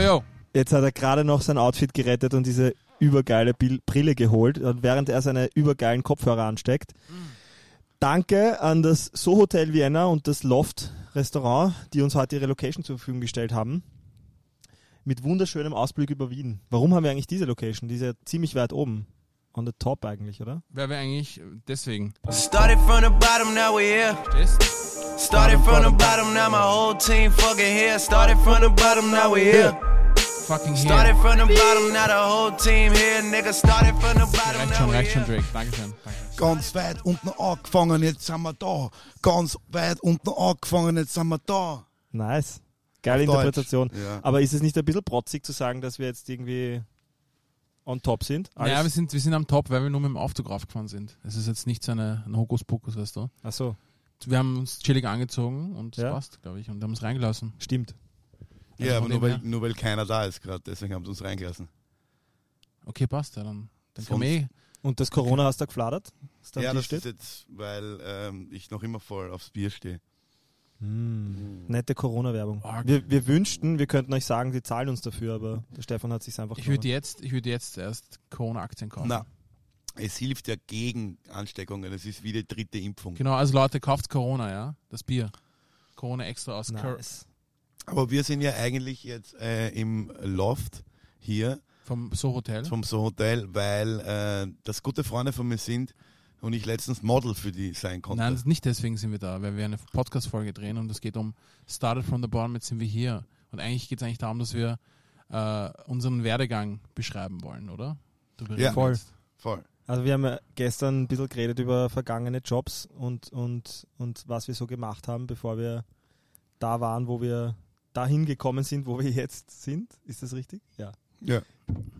yo, yo. Jetzt hat er gerade noch sein Outfit gerettet und diese übergeile Brille geholt, und während er seine übergeilen Kopfhörer ansteckt. Danke an das So Hotel Vienna und das Loft Restaurant, die uns heute ihre Location zur Verfügung gestellt haben. Mit wunderschönem Ausblick über Wien. Warum haben wir eigentlich diese Location? Die ist ja ziemlich weit oben. On the top eigentlich, oder? Wer wäre eigentlich deswegen? Started from the bottom, now we here. Stehst? Started from the bottom, now my whole team fucking here. Started from the bottom, now we here. Fucking Started here. from the bottom, now the whole team here. Nigga started from the bottom, Reicht now schon, we reicht schon, here. Drake. Dankeschön. Danke. Ganz weit unten angefangen, jetzt sind wir da. Ganz weit unten angefangen, jetzt sind wir da. Nice. Geile Auf. Interpretation. Ja. Aber ist es nicht ein bisschen protzig zu sagen, dass wir jetzt irgendwie on top sind? Ja, wir Alles- sind, wir sind am Top, weil wir nur mit dem Aufzug raufgefahren sind. Es ist jetzt nicht so eine, ein Hokuspokus, weißt du. Ach so, Wir haben uns chillig angezogen und es Ja. passt, glaube ich, und haben es reingelassen. stimmt. Also Ja, von aber nur weil, nur weil keiner da ist gerade, deswegen haben sie uns reingelassen. Okay, passt, ja, dann, dann wir eh. Und das Corona hast du gefladert? Ja, das steht? ist jetzt, weil ähm, ich noch immer voll aufs Bier stehe. Hm. Nette Corona-Werbung. Wir, wir wünschten, wir könnten euch sagen, sie zahlen uns dafür, aber der Stefan hat sich einfach Ich würde jetzt, ich würde jetzt erst Corona-Aktien kaufen. Na, es hilft ja gegen Ansteckungen. Es ist wie die dritte Impfung. Genau, also Leute, kauft Corona, ja? Das Bier. Corona extra aus Nice. Aber wir sind ja eigentlich jetzt äh, im Loft hier vom So Hotel. vom So Hotel, weil äh, das gute Freunde von mir sind und ich letztens Model für die sein konnte. Nein, nicht deswegen sind wir da, weil wir eine Podcast-Folge drehen und es geht um Started from the Bottom, jetzt sind wir hier. Und eigentlich geht es eigentlich darum, dass wir äh, unseren Werdegang beschreiben wollen, oder? Du Ja. Voll. jetzt. Voll. Also wir haben ja gestern ein bisschen geredet über vergangene Jobs und, und, und was wir so gemacht haben, bevor wir da waren, wo wir dahin gekommen sind, wo wir jetzt sind. Ist das richtig? Ja. Ja.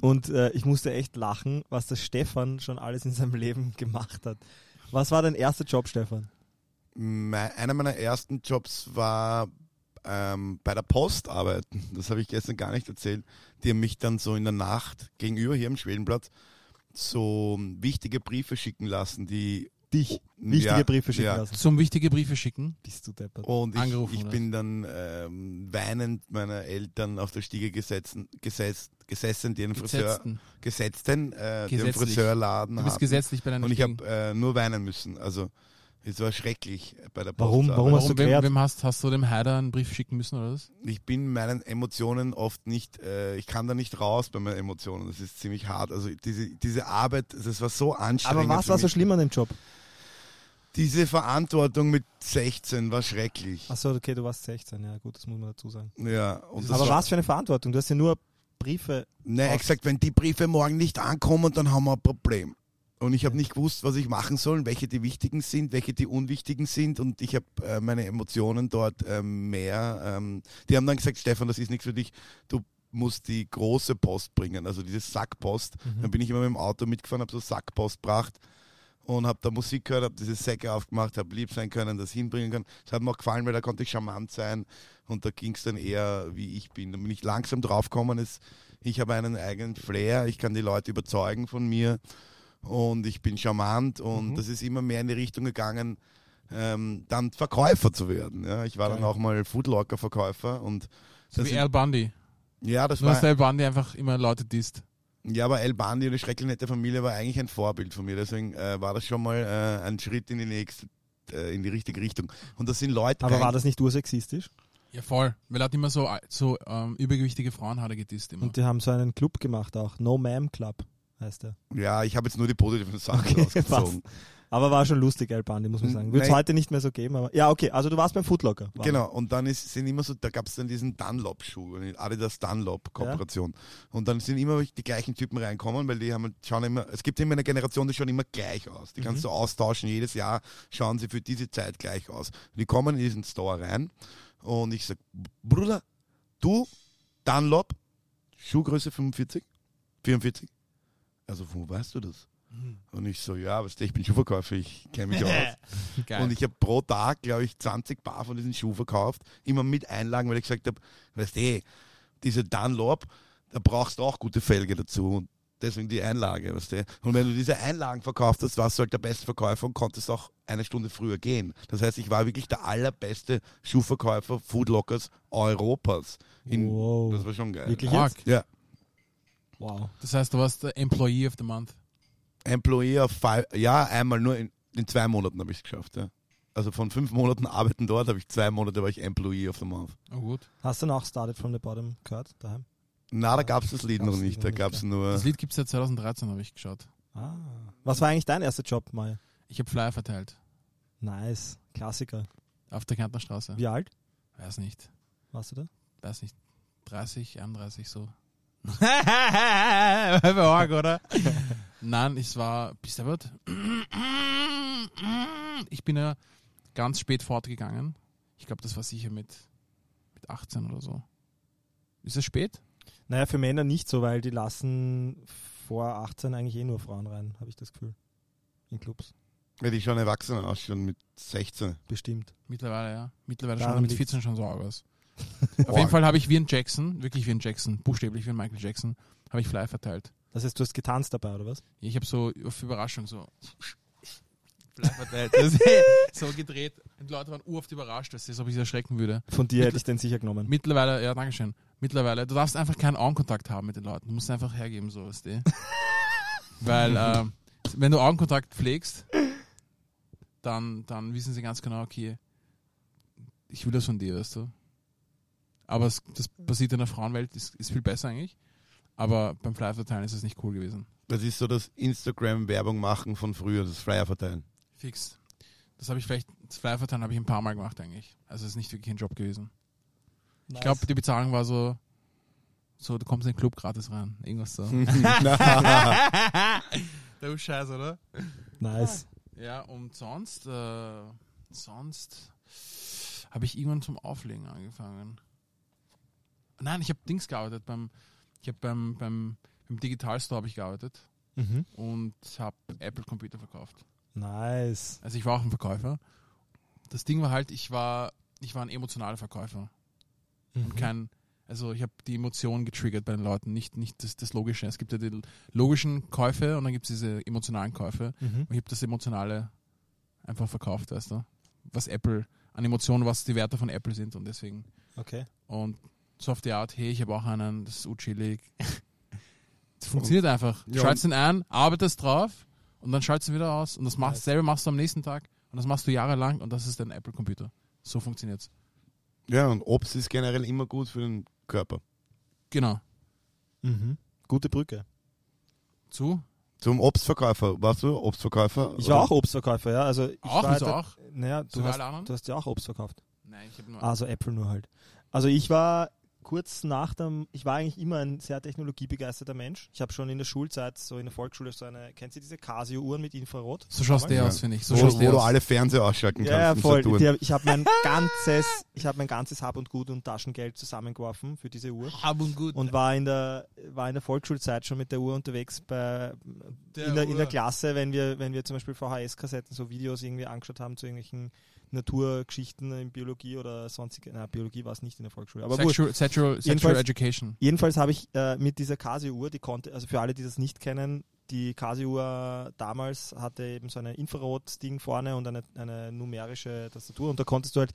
Und äh, ich musste echt lachen, was der Stefan schon alles in seinem Leben gemacht hat. Was war dein erster Job, Stefan? Einer meiner ersten Jobs war ähm, bei der Post arbeiten. Das habe ich gestern gar nicht erzählt. Die haben mich dann so in der Nacht gegenüber hier am Schwedenplatz so wichtige Briefe schicken lassen, die Dich. Wichtige Ja, Briefe schicken ja. lassen. Zum wichtige Briefe schicken. Bist du deppert. Und ich, Angerufen, ich oder? bin dann ähm, weinend meiner Eltern auf der Stiege gesetzen, gesetzt, gesessen, die einen Friseur, Gesetzten. gesetzten, äh, die einen Gesetzlich. Friseurladen Du bist gesetzlich bei deinen Und ich habe äh, nur weinen müssen. Also es war schrecklich bei der Post. Warum? Warum hast du wem, wem hast, hast du dem Heider einen Brief schicken müssen oder was? Ich bin meinen Emotionen oft nicht, äh, ich kann da nicht raus bei meinen Emotionen. Das ist ziemlich hart. Also diese, diese Arbeit, das war so anstrengend. Aber was für war so schlimm an dem Job? Diese Verantwortung mit 16 war schrecklich. Achso, okay, du warst 16, ja gut, das muss man dazu sagen. Ja, Aber was für eine Verantwortung? Du hast ja nur Briefe. Ne, Aus- exakt, wenn die Briefe morgen nicht ankommen, dann haben wir ein Problem. Und ich habe nicht gewusst, was ich machen soll, welche die wichtigen sind, welche die unwichtigen sind. Und ich habe äh, meine Emotionen dort ähm, mehr. Ähm, die haben dann gesagt, Stefan, das ist nichts für dich. Du musst die große Post bringen, also diese Sackpost. Dann bin ich immer mit dem Auto mitgefahren, habe so Sackpost gebracht und habe da Musik gehört, habe diese Säcke aufgemacht, habe lieb sein können, das hinbringen können. Das hat mir auch gefallen, weil da konnte ich charmant sein und da ging es dann eher, wie ich bin. Da bin ich langsam draufgekommen, ich habe einen eigenen Flair, ich kann die Leute überzeugen von mir und ich bin charmant und Mhm. das ist immer mehr in die Richtung gegangen, ähm, dann Verkäufer zu werden. Ja, ich war dann Geil. auch mal Foodlocker-Verkäufer und So das wie Al Bundy. ja, das Du hast war, Al Bundy einfach immer Leute disst. ja, aber El Bandi und die schrecklich nette Familie war eigentlich ein Vorbild von mir. Deswegen äh, war das schon mal äh, ein Schritt in die nächste, äh, in die richtige Richtung. Und das sind Leute. Aber war das nicht ursexistisch? Ja, voll. Weil er hat immer so, so ähm, übergewichtige Frauen hat er gedisst immer. Und die haben so einen Club gemacht auch. No Ma'am Club heißt der. Ja, ich habe jetzt nur die positiven Sachen Okay, rausgezogen. Aber war schon lustig, El Bandi, muss man sagen. Wird es heute nicht mehr so geben, aber. Ja, okay, also du warst beim Foodlocker. War- Genau, und dann ist, sind immer so, da gab es dann diesen Dunlop-Schuh, Adidas Dunlop-Kooperation. Und dann sind immer die gleichen Typen reinkommen, weil die haben schauen immer, es gibt immer eine Generation, die schauen immer gleich aus. Die kannst du austauschen, jedes Jahr schauen sie für diese Zeit gleich aus. Die kommen in diesen Store rein und ich sag, Bruder, du, Dunlop, Schuhgröße 45, 44. Also, wo weißt du das? Und ich so, ja, weißt du, ich bin Schuhverkäufer, ich kenne mich aus. Und ich habe pro Tag, glaube ich, 20 Paar von diesen Schuhen verkauft. Immer mit Einlagen, weil ich gesagt habe, weißt du, diese Dunlop, da brauchst du auch gute Felge dazu. Und Deswegen die Einlage, weißt du? Und wenn du diese Einlagen verkauft hast, warst du halt der beste Verkäufer und konntest auch eine Stunde früher gehen. Das heißt, ich war wirklich der allerbeste Schuhverkäufer Foodlockers Europas. In, Wow. Das war schon geil. Wirklich jetzt? Ja. Wow. Das heißt, du warst der Employee of the Month. Employee of five, ja, einmal nur in, in zwei Monaten habe ich es geschafft, ja. Also von fünf Monaten arbeiten dort, habe ich zwei Monate war ich Employee of the Month. Oh gut. Hast du noch Started from the Bottom gehört daheim? Na, da gab es das Lied Gab's noch nicht, da gab es nur. Das Lied gibt es seit 2013, habe ich geschaut. Ah. Was war eigentlich dein erster Job, Mai? Ich habe Flyer verteilt. Nice. Klassiker. Auf der Kärntner Straße. Wie alt Weiß nicht. warst du da? Weiß nicht. 30, 31 so. Arg, oder? Nein, es war. Bist du was? Ich bin ja ganz spät fortgegangen. Ich glaube, das war sicher mit, mit 18 oder so. Ist es spät? Naja, für Männer nicht so, weil die lassen vor 18 eigentlich eh nur Frauen rein, habe ich das Gefühl. In Clubs. Ja, die schon erwachsen ausschauen mit 16. Bestimmt. Mittlerweile, ja. Mittlerweile Daran schon mit liegt's. 14 schon so aus. Auf jeden Fall habe ich wie ein Jackson, wirklich wie ein Jackson, buchstäblich wie ein Michael Jackson, habe ich Flyer verteilt. Das heißt, du hast getanzt dabei, oder was? Ich habe so auf Überraschung so Flyer verteilt. Das so gedreht. Und die Leute waren urft überrascht, dass sie, ob ich sie erschrecken würde. Von dir Mittler- hätte ich den sicher genommen. Mittlerweile, ja, Dankeschön. Mittlerweile, du darfst einfach keinen Augenkontakt haben mit den Leuten. Du musst einfach hergeben, so ist die. Weil, äh, wenn du Augenkontakt pflegst, dann, dann wissen sie ganz genau, okay, ich will das von dir, weißt du. Aber es, das passiert in der Frauenwelt, ist, ist viel besser eigentlich. Aber beim Flyer verteilen ist es nicht cool gewesen. Das ist so das Instagram-Werbung machen von früher, das Flyer verteilen. Fix. Das habe ich vielleicht, das Flyer verteilen habe ich ein paar Mal gemacht eigentlich. Also es ist nicht wirklich ein Job gewesen. Ich glaube, die Bezahlung war so, so, du kommst in den Club gratis rein. Irgendwas so. Der Scheiß, oder? Nice. Ja, und sonst, äh, sonst habe ich irgendwann zum Auflegen angefangen. Nein, ich habe Dings gearbeitet beim, ich habe beim, beim, beim Digital Store habe ich gearbeitet Mhm. und habe Apple Computer verkauft. Nice. Also ich war auch ein Verkäufer. Das Ding war halt, ich war, ich war ein emotionaler Verkäufer Mhm. und kein, also ich habe die Emotionen getriggert bei den Leuten, nicht, nicht das, das Logische. Es gibt ja die logischen Käufe und dann gibt es diese emotionalen Käufe. Mhm. Und ich habe das Emotionale einfach verkauft, weißt du? Was Apple, an Emotionen, was die Werte von Apple sind und deswegen. Okay. Und so auf die Art, hey, ich habe auch einen, das ist uchillig. Das funktioniert einfach. Du Ja, schaltest ihn ein, arbeitest drauf und dann schaltest du ihn wieder aus und das machst selber machst du am nächsten Tag und das machst du jahrelang und das ist dein Apple-Computer. So funktioniert's. Ja, und Obst ist generell immer gut für den Körper. Genau. Mhm. Gute Brücke. Zu? Zum Obstverkäufer, warst du Obstverkäufer? Ich war auch Obstverkäufer, ja. Also ich Auch? war halt- auch? Naja, du hast, du hast ja auch Obst verkauft. Nein, ich habe nur. Also Apple nur halt. Also ich war kurz nach dem, ich war eigentlich immer ein sehr technologiebegeisterter Mensch. Ich habe schon in der Schulzeit, so in der Volksschule, so eine, kennt ihr diese Casio-Uhren mit Infrarot? so schaust du Ja. aus, finde ich. So wo, schaust wo du du aus. alle Fernseher ausschalten kannst. Ja, ja, im voll. Die, ich habe mein ganzes, ich habe mein ganzes Hab und Gut und Taschengeld zusammengeworfen für diese Uhr Hab und gut. und war in der war in der Volksschulzeit schon mit der Uhr unterwegs bei Der in, der, in der Uhr. Klasse, wenn wir wenn wir zum Beispiel VHS-Kassetten so Videos irgendwie angeschaut haben zu irgendwelchen Naturgeschichten in Biologie oder sonstige, na Biologie war es nicht in der Volksschule, aber. Sexual, sexual, sexual Jedenfalls- Education. Jedenfalls habe ich äh, mit dieser Casio-Uhr, die konnte, also für alle, die das nicht kennen, die Casio-Uhr damals hatte eben so ein Infrarot-Ding vorne und eine, eine numerische Tastatur und da konntest du halt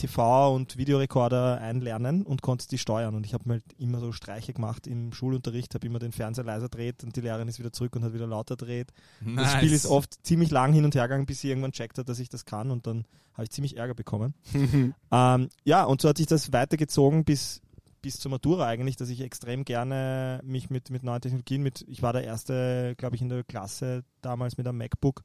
TV- und Videorekorder einlernen und konntest die steuern und ich habe mir halt immer so Streiche gemacht im Schulunterricht, habe immer den Fernseher leiser dreht und die Lehrerin ist wieder zurück und hat wieder lauter dreht. Das Spiel ist oft ziemlich lang hin und her gegangen, bis sie irgendwann checkt hat, dass ich das kann und dann habe ich ziemlich Ärger bekommen. Ähm, ja, und so hat sich das weitergezogen bis, bis zur Matura eigentlich, dass ich extrem gerne mich mit, mit neuen Technologien, mit, ich war der Erste, glaube ich, in der Klasse damals mit einem MacBook.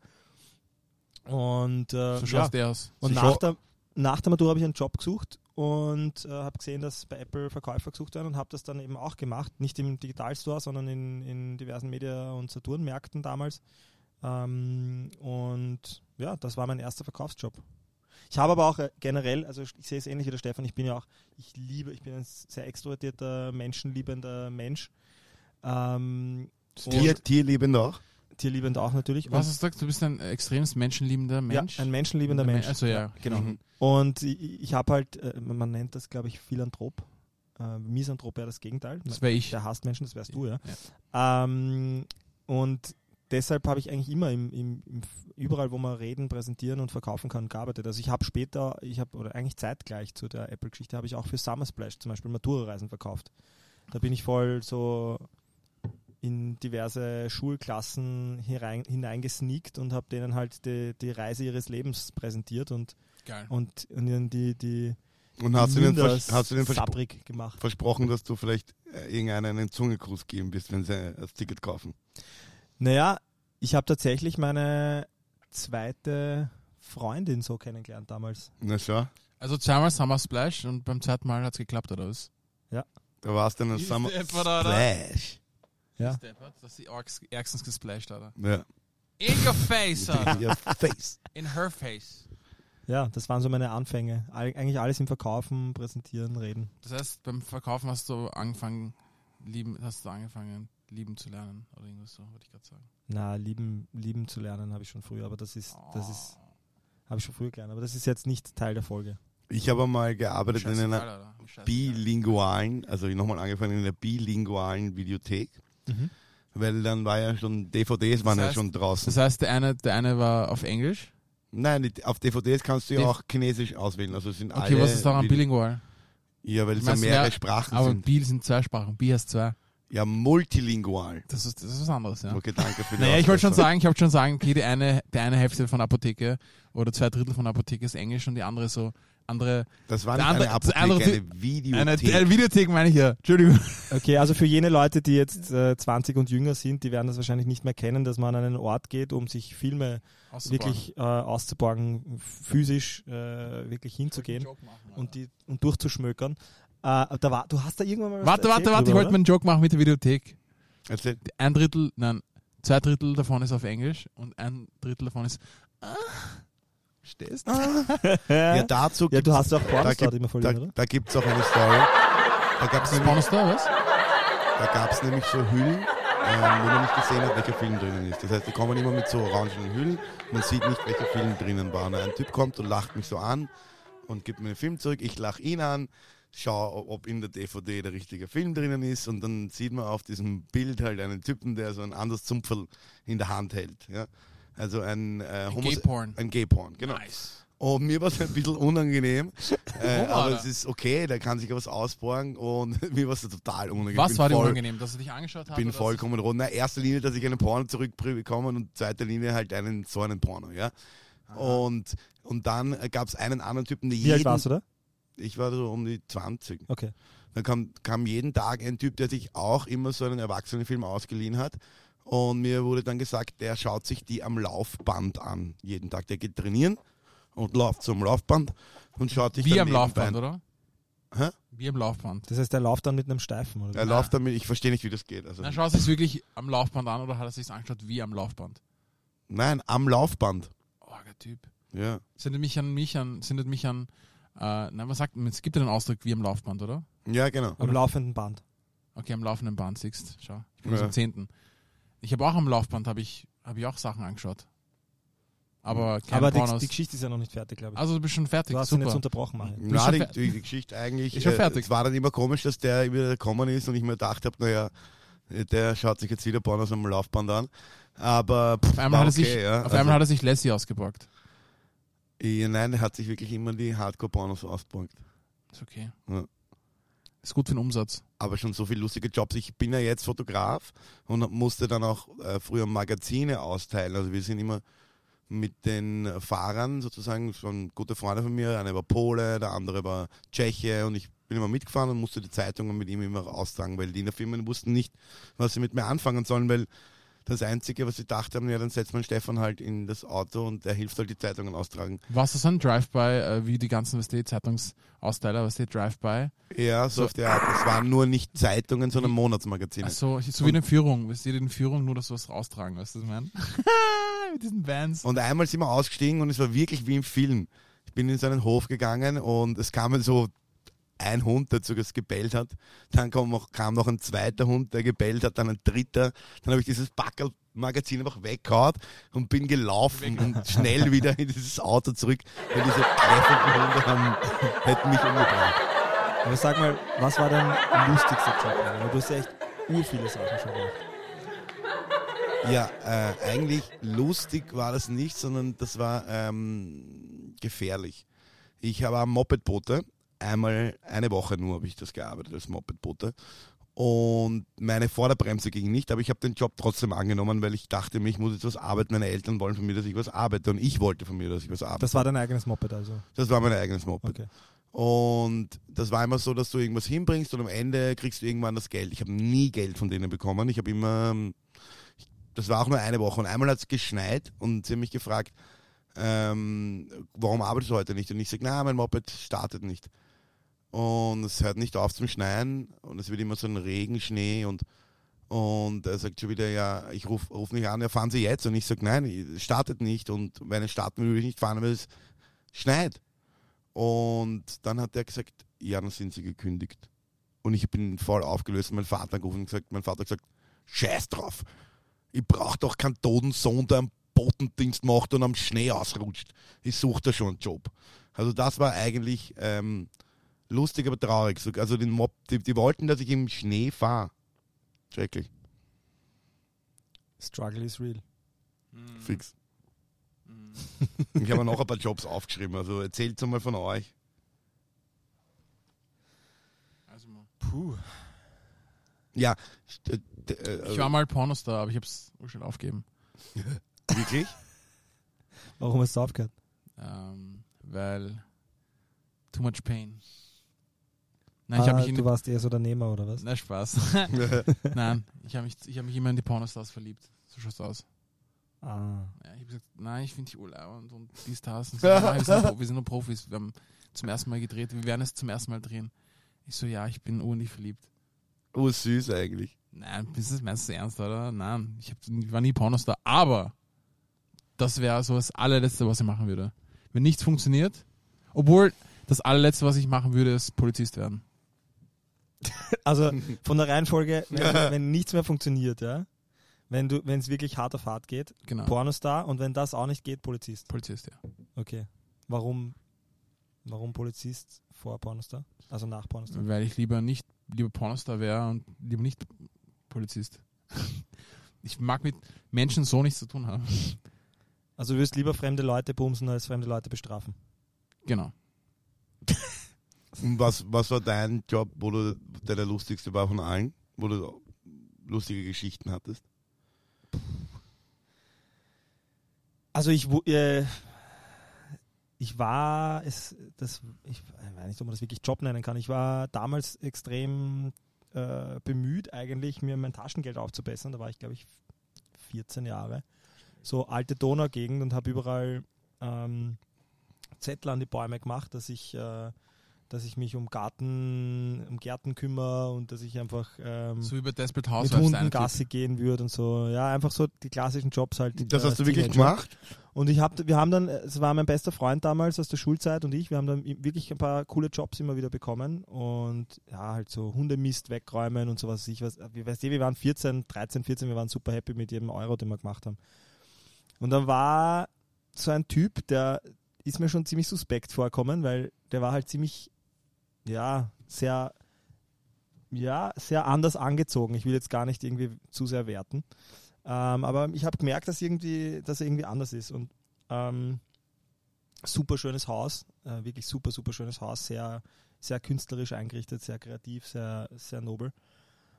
Und, äh, So ja, du aus. und Sie nach der, nach der Matura habe ich einen Job gesucht und äh, habe gesehen, dass bei Apple Verkäufer gesucht werden und habe das dann eben auch gemacht. Nicht im Digitalstore, sondern in, in diversen Media- und Saturn-Märkten damals. Ähm, und ja, das war mein erster Verkaufsjob. Ich habe aber auch äh, generell, also ich sehe es ähnlich wie der Stefan, ich bin ja auch, ich liebe, ich bin ein sehr extrovertierter, menschenliebender Mensch. Ähm, Tier, tierliebend auch. tierliebend auch natürlich. Was hast du gesagt? Du bist ein extremst menschenliebender Mensch? Ja, ein menschenliebender Ein Mensch. also ja, genau. Mhm. Und ich, ich habe halt, äh, man nennt das, glaube ich, Philanthrop. Äh, Misanthrop wäre das Gegenteil. Das wäre ich. Der hasst Menschen, das wärst du, ja. Ähm, und deshalb habe ich eigentlich immer im, im, im, überall, wo man reden, präsentieren und verkaufen kann, gearbeitet. Also ich habe später, ich habe, oder eigentlich zeitgleich zu der Apple-Geschichte, habe ich auch für Summer Splash zum Beispiel Matura-Reisen verkauft. Da bin ich voll so in diverse Schulklassen hinein, hineingesneakt und habe denen halt die, die Reise ihres Lebens präsentiert und, Geil. und, und ihnen die, die, Und hast du, vers hast du den verspro gemacht. versprochen, dass du vielleicht äh, irgendeinen einen Zungegruß geben wirst, wenn sie das Ticket kaufen? Naja, ich habe tatsächlich meine zweite Freundin so kennengelernt damals. Na schau, Also zweimal Summer Splash und beim zweiten Mal hat es geklappt, oder was? da warst du in einem Ist Summer da? Splash. Ja. Steppert, dass sie ärgstens gesplashed hat. Ja. In your face, Alter. Your face. In her face. Ja, das waren so meine Anfänge. Eigentlich alles im Verkaufen, Präsentieren, Reden. Das heißt, beim Verkaufen hast du angefangen, lieben, hast du angefangen, lieben zu lernen oder irgendwas so, wollte ich gerade sagen. Na, lieben, lieben zu lernen habe ich schon früher, aber das ist, das ist, Oh. habe ich schon früher gelernt, aber das ist jetzt nicht Teil der Folge. Ich habe mal gearbeitet in Scheißegal, einer. Scheißegal. bilingualen, also nochmal angefangen in einer bilingualen Videothek, weil dann war ja schon, DVDs waren Das ja heißt- schon draußen. Das heißt, der eine, der eine war auf Englisch. Nein, auf DVDs kannst du ja auch Chinesisch auswählen. Also sind Okay, alle was ist daran bilingual? Ja, weil es ja mehrere wer- Sprachen Aber sind. Biel sind zwei Sprachen. Bi heißt zwei. Ja, multilingual. Das ist, das ist was anderes, ja. Okay, danke für die Naja, ich wollte schon sagen, ich wollte schon sagen, okay, die eine, die eine Hälfte von Apotheke oder zwei Drittel von Apotheke ist Englisch und die andere so andere Das war nicht andere- eine Apotheke, der andere eine Videothek. eine, eine Videothek meine ich ja. Entschuldigung. Okay, also für jene Leute, die jetzt äh, 20 und jünger sind, die werden das wahrscheinlich nicht mehr kennen, dass man an einen Ort geht, um sich Filme wirklich äh, auszuborgen, physisch äh, wirklich hinzugehen und die und durchzuschmökern. Äh, da war, du hast da irgendwann mal was Warte, warte, erzählt warte, ich wollte mir einen Joke machen mit der Videothek. Erzähl. Ein Drittel, nein, zwei Drittel davon ist auf Englisch und ein Drittel davon ist. Ah, stehst oder? Ja, dazu ja, du hast auch da Pornostar gibt immer voll, da, oder? da gibt's auch eine Story. Da gab's ist nämlich, Pornostar, was? da gab's nämlich so Hüllen, ähm, wo man nicht gesehen hat, welcher Film drinnen ist. Das heißt, die kommen immer mit so orangenen Hüllen. Man sieht nicht, welcher Film drinnen war. Und ein Typ kommt und lacht mich so an und gibt mir den Film zurück. Ich lach ihn an, schau, ob in der DVD der richtige Film drinnen ist. Und dann sieht man auf diesem Bild halt einen Typen, der so ein anderes Zumpferl in der Hand hält. Ja? Also ein, äh, Homos- Gay-Porn. Ein Gay-Porn, genau. Nice. Und mir war es ein bisschen unangenehm. äh, Warum, aber es ist okay, der kann sich was ausborgen und mir war es total unangenehm. Was war dir unangenehm, dass er dich angeschaut hat? bin vollkommen rot. Na, erster Linie, dass ich einen Porno zurückbekomme und zweiter Linie halt einen so einen Porno, ja. Und, und dann gab es einen anderen Typen, der Wie jeden, alt warst du da? Ich war so um die 20. Okay. Dann kam, kam jeden Tag ein Typ, der sich auch immer so einen Erwachsenenfilm ausgeliehen hat. Und mir wurde dann gesagt, der schaut sich die am Laufband an. Jeden Tag. Der geht trainieren und läuft zum Laufband und schaut sich Wie am Laufband, an. oder? Hä? Wie am Laufband. Das heißt, der läuft dann mit einem Steifen, oder? Er läuft damit, ich verstehe nicht, wie das geht. Also, Na, schaust du es wirklich am Laufband an oder hat er sich angeschaut wie am Laufband? nein, am Laufband. Oh, der Typ. Ja. Sendet mich an mich an, sendet mich an, äh, nein, man sagt, es gibt ja den Ausdruck wie am Laufband, oder? Ja, genau. Am laufenden Band. Okay, am laufenden Band siehst Schau, ich bin Ja. jetzt am 10. Ich habe auch am Laufband, habe ich, hab ich auch Sachen angeschaut. Aber keine Aber die, Pornos. die Geschichte ist ja noch nicht fertig, glaube ich. also du bist schon fertig, du hast ihn super. jetzt unterbrochen, Mario. Na, die, die, die Geschichte eigentlich. Ist schon äh, fertig. Es war dann immer komisch, dass der wieder gekommen ist und ich mir gedacht habe, naja, der schaut sich jetzt wieder Pornos am Laufband an. Aber pff, auf einmal, war hat er okay, sich, ja. auf Also, einmal hat er sich Lassie ausgeborgt. Ja, Nein, der hat sich wirklich immer die Hardcore-Pornos ausgeborgt. Ist okay. Ja. Ist gut für den Umsatz. aber schon so viele lustige Jobs. Ich bin ja jetzt Fotograf und musste dann auch äh, früher Magazine austeilen. Also wir sind immer mit den Fahrern sozusagen, schon gute Freunde von mir, einer war Pole, der andere war Tscheche und ich bin immer mitgefahren und musste die Zeitungen mit ihm immer austragen, weil die in der Firma wussten nicht, was sie mit mir anfangen sollen, weil das Einzige, was sie gedacht haben, ja, dann setzt man Stefan halt in das Auto und der hilft halt die Zeitungen austragen. Was ist ein Drive-By, äh, wie die ganzen was die Zeitungsausteller, was die Drive-By? Ja, so, So- auf der Art. Es waren nur nicht Zeitungen, sondern Monatsmagazine. Also so wie eine Führung, weißt du, in Führung nur das was raustragen, weißt du, was ich meine? Mit diesen Vans. Und einmal sind wir ausgestiegen und es war wirklich wie im Film. Ich bin in so einen Hof gegangen und es kam so ein Hund, der sogar gebellt hat. Dann kam noch, kam noch ein zweiter Hund, der gebellt hat, dann ein dritter. Dann habe ich dieses Backerl-Magazin einfach weggehauen und bin gelaufen und schnell wieder in dieses Auto zurück, weil diese kläffenden Hunde haben, hätten mich umgebracht. Aber sag mal, was war dein lustigster Job? Du hast ja echt ur viele Sachen schon gemacht. Ja, äh, eigentlich lustig war das nicht, sondern das war ähm, gefährlich. Ich war Mopedbote. Einmal eine Woche nur habe ich das gearbeitet als Mopedbote. Und meine Vorderbremse ging nicht, aber ich habe den Job trotzdem angenommen, weil ich dachte mir, ich muss jetzt was arbeiten. Meine Eltern wollen von mir, dass ich was arbeite und ich wollte von mir, dass ich was arbeite. Das war dein eigenes Moped also. Das war mein eigenes Moped. Okay. Und das war immer so, dass du irgendwas hinbringst und am Ende kriegst du irgendwann das Geld. Ich habe nie Geld von denen bekommen. Ich habe immer, das war auch nur eine Woche. Und einmal hat es geschneit und sie haben mich gefragt, ähm, warum arbeitest du heute nicht? Und ich sage, na, mein Moped startet nicht. Und es hört nicht auf zum Schneien und es wird immer so ein Regen, Schnee und und er sagt schon wieder, ja, ich rufe ruf nicht an, ja, fahren Sie jetzt? Und ich sage, nein, es startet nicht. Und wenn es starten würde ich nicht fahren, weil es schneit. Und dann hat er gesagt, ja, dann sind Sie gekündigt. Und ich bin voll aufgelöst. Mein Vater angerufen und gesagt, mein Vater hat gesagt, scheiß drauf. Ich brauche doch keinen toten Sohn, der einen Botendienst macht und am Schnee ausrutscht. Ich suche da schon einen Job. Also das war eigentlich ähm, lustig, aber traurig. So- Also den Mob, die, die wollten, dass ich im Schnee fahre. Schrecklich. Struggle is real. Fix. Ich habe noch ein paar Jobs aufgeschrieben, also erzählt mal von euch. Also mal. Puh. Ja, d- äh, Ich war mal Pornostar, aber ich hab's schon aufgegeben. wirklich? Warum hast du aufgehört? Ähm, weil too much pain. Nein, ich ah, mich in du warst eher so der Nehmer oder was? Na, Spaß. Nein, ich habe mich, ich hab mich immer in die Pornostars verliebt. So schaut's aus. Ah. Ja, ich habe gesagt, nein, ich finde dich urlau und, und die Stars. Und so, nein, wir, sind Pro, wir sind nur Profis. Wir haben zum ersten Mal gedreht. Wir werden es zum ersten Mal drehen. Ich so, ja, ich bin urnig verliebt. Oh, süß eigentlich. Nein, bist du meinst du ernst, oder? Nein, ich, hab, ich war nie Pornostar. Aber das wäre so das allerletzte, was ich machen würde. Wenn nichts funktioniert, obwohl das allerletzte, was ich machen würde, ist Polizist werden. Also von der Reihenfolge, wenn, wenn nichts mehr funktioniert, ja, wenn du, wenn es wirklich hart auf hart geht, Genau. Pornostar und wenn das auch nicht geht, Polizist. Polizist, ja. Okay. Warum, warum Polizist vor Pornostar? Also nach Pornostar? Weil ich lieber nicht, lieber Pornostar wäre und lieber nicht Polizist. Ich mag mit Menschen so nichts zu tun haben. Also du wirst lieber fremde Leute bumsen als fremde Leute bestrafen. Genau. Und was, was war dein Job, wo du, der der lustigste war von allen? Wo du lustige Geschichten hattest? Also ich, äh, ich war, es, das, ich weiß nicht, ob man das wirklich Job nennen kann. Ich war damals extrem äh, bemüht, eigentlich mir mein Taschengeld aufzubessern. Da war ich, glaube ich, 14 Jahre. So alte Donaugegend und habe überall ähm, Zettel an die Bäume gemacht, dass ich, äh, dass ich mich um Garten, um Gärten kümmere und dass ich einfach ähm, So wie bei Desperate mit Housewives. der Hunden. Gassi gehen würde und so. Ja, einfach so die klassischen Jobs halt. Das äh, hast du wirklich gemacht? Und ich hab, wir haben dann, es war mein bester Freund damals aus der Schulzeit und ich, wir haben dann wirklich ein paar coole Jobs immer wieder bekommen und ja, halt so Hundemist wegräumen und sowas. Ich weiß, wie weißt du, wir waren 14, 13, 14, wir waren super happy mit jedem Euro, den wir gemacht haben. Und dann war so ein Typ, der ist mir schon ziemlich suspekt vorkommen, weil der war halt ziemlich, ja, sehr, ja, sehr anders angezogen. Ich will jetzt gar nicht irgendwie zu sehr werten. Ähm, aber ich habe gemerkt, dass, irgendwie, dass er irgendwie anders ist. Und ähm, super schönes Haus, äh, wirklich super, super schönes Haus, sehr, sehr künstlerisch eingerichtet, sehr kreativ, sehr, sehr nobel.